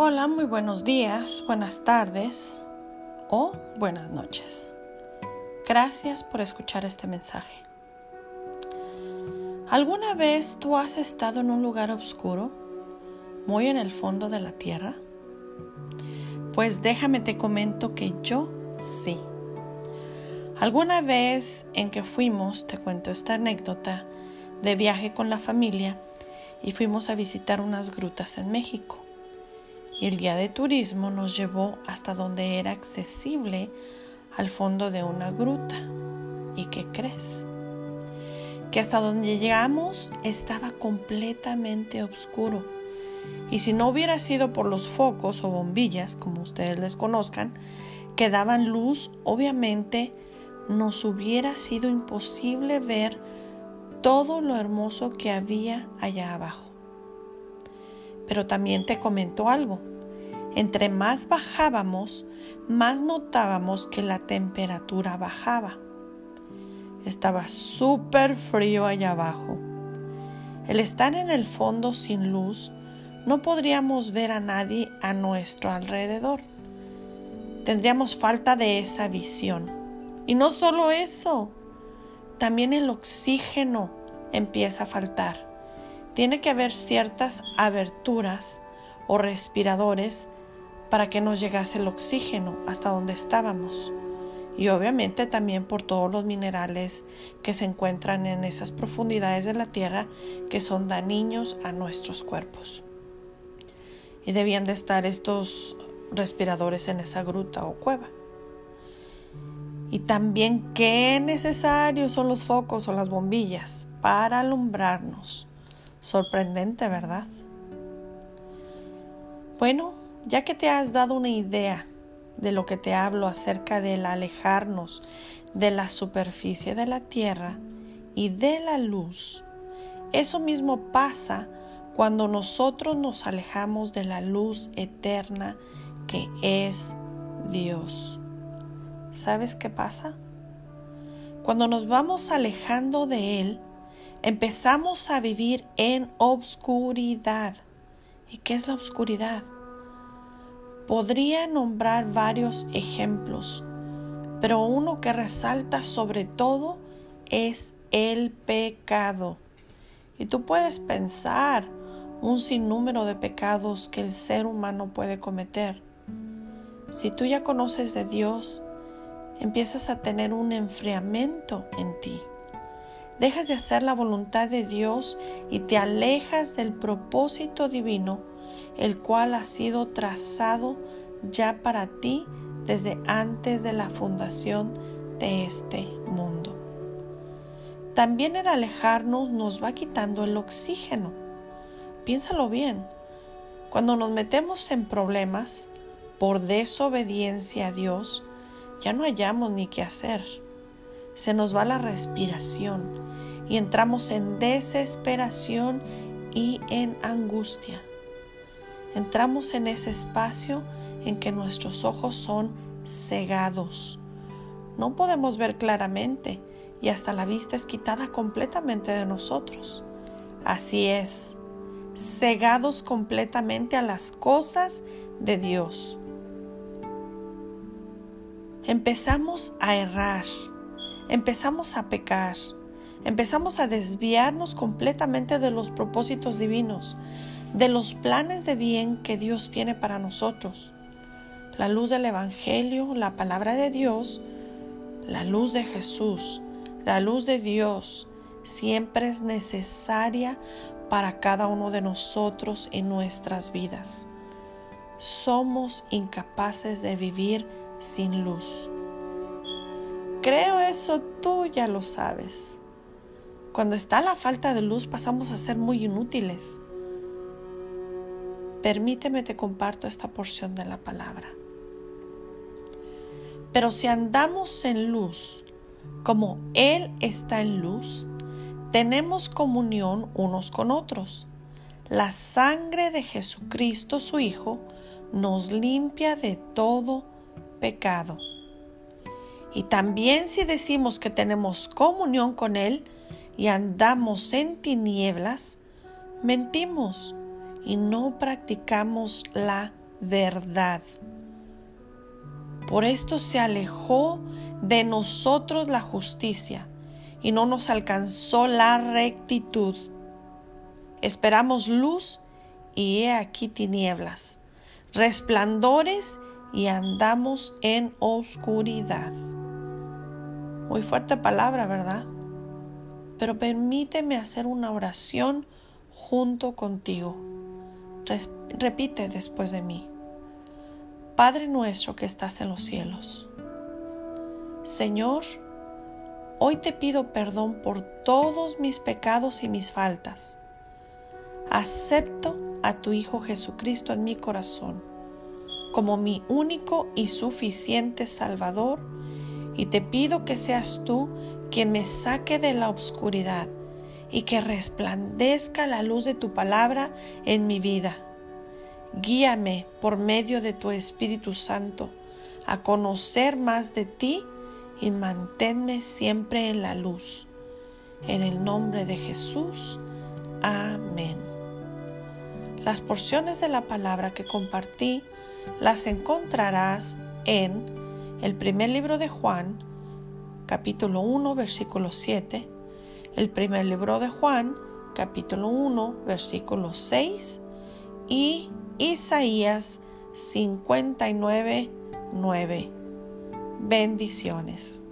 Hola, muy buenos días, buenas tardes o buenas noches. Gracias por escuchar este mensaje. ¿Alguna vez tú has estado en un lugar oscuro, muy en el fondo de la tierra? Pues déjame te comento que yo sí. Alguna vez en que fuimos, te cuento esta anécdota, de viaje con la familia y fuimos a visitar unas grutas en México y el guía de turismo nos llevó hasta donde era accesible al fondo de una gruta. ¿Y qué crees? Que hasta donde llegamos estaba completamente oscuro. Y si no hubiera sido por los focos o bombillas, como ustedes les conozcan, que daban luz, obviamente nos hubiera sido imposible ver todo lo hermoso que había allá abajo. Pero también te comento algo. Entre más bajábamos, más notábamos que la temperatura bajaba. Estaba súper frío allá abajo. El estar en el fondo sin luz, no podríamos ver a nadie a nuestro alrededor. Tendríamos falta de esa visión. Y no solo eso, también el oxígeno empieza a faltar tiene que haber ciertas aberturas o respiradores para que nos llegase el oxígeno hasta donde estábamos. Y obviamente también por todos los minerales que se encuentran en esas profundidades de la tierra que son dañinos a nuestros cuerpos. Y debían de estar estos respiradores en esa gruta o cueva. Y también qué necesarios son los focos o las bombillas para alumbrarnos. Sorprendente, ¿verdad? Bueno, ya que te has dado una idea de lo que te hablo acerca del alejarnos de la superficie de la tierra y de la luz, eso mismo pasa cuando nosotros nos alejamos de la luz eterna que es Dios. ¿Sabes qué pasa? Cuando nos vamos alejando de Él, empezamos a vivir en obscuridad. ¿Y qué es la obscuridad? Podría nombrar varios ejemplos, pero uno que resalta sobre todo es el pecado. Y tú puedes pensar un sinnúmero de pecados que el ser humano puede cometer. Si tú ya conoces de Dios, empiezas a tener un enfriamiento en ti dejas de hacer la voluntad de Dios y te alejas del propósito divino, el cual ha sido trazado ya para ti desde antes de la fundación de este mundo. También el alejarnos nos va quitando el oxígeno. Piénsalo bien. Cuando nos metemos en problemas por desobediencia a Dios, ya no hallamos ni qué hacer se nos va la respiración y entramos en desesperación y en angustia. Entramos en ese espacio en que nuestros ojos son cegados. No podemos ver claramente y hasta la vista es quitada completamente de nosotros. Así es, cegados completamente a las cosas de Dios. Empezamos a errar empezamos a pecar, empezamos a desviarnos completamente de los propósitos divinos, de los planes de bien que Dios tiene para nosotros. La luz del Evangelio, la palabra de Dios, la luz de Jesús, la luz de Dios siempre es necesaria para cada uno de nosotros en nuestras vidas. Somos incapaces de vivir sin luz. Creo eso tú ya lo sabes. Cuando está la falta de luz pasamos a ser muy inútiles. Permíteme te comparto esta porción de la palabra. Pero si andamos en luz, como Él está en luz, tenemos comunión unos con otros. La sangre de Jesucristo, su Hijo, nos limpia de todo pecado. Y también si decimos que tenemos comunión con Él y andamos en tinieblas, mentimos y no practicamos la verdad. Por esto se alejó de nosotros la justicia y no nos alcanzó la rectitud. Esperamos luz y he aquí tinieblas, resplandores y andamos en oscuridad. Muy fuerte palabra, ¿verdad? Pero permíteme hacer una oración junto contigo. repite después de mí. Padre nuestro que estás en los cielos. Señor, hoy te pido perdón por todos mis pecados y mis faltas. Acepto a tu Hijo Jesucristo en mi corazón como mi único y suficiente Salvador y te pido que seas tú quien me saque de la oscuridad y que resplandezca la luz de tu palabra en mi vida. Guíame por medio de tu Espíritu Santo a conocer más de ti y manténme siempre en la luz. En el nombre de Jesús. Amén. Las porciones de la palabra que compartí las encontrarás en el primer libro de Juan, capítulo 1, versículo 7, el primer libro de Juan, capítulo 1, versículo 6 y Isaías 59, 9. Bendiciones.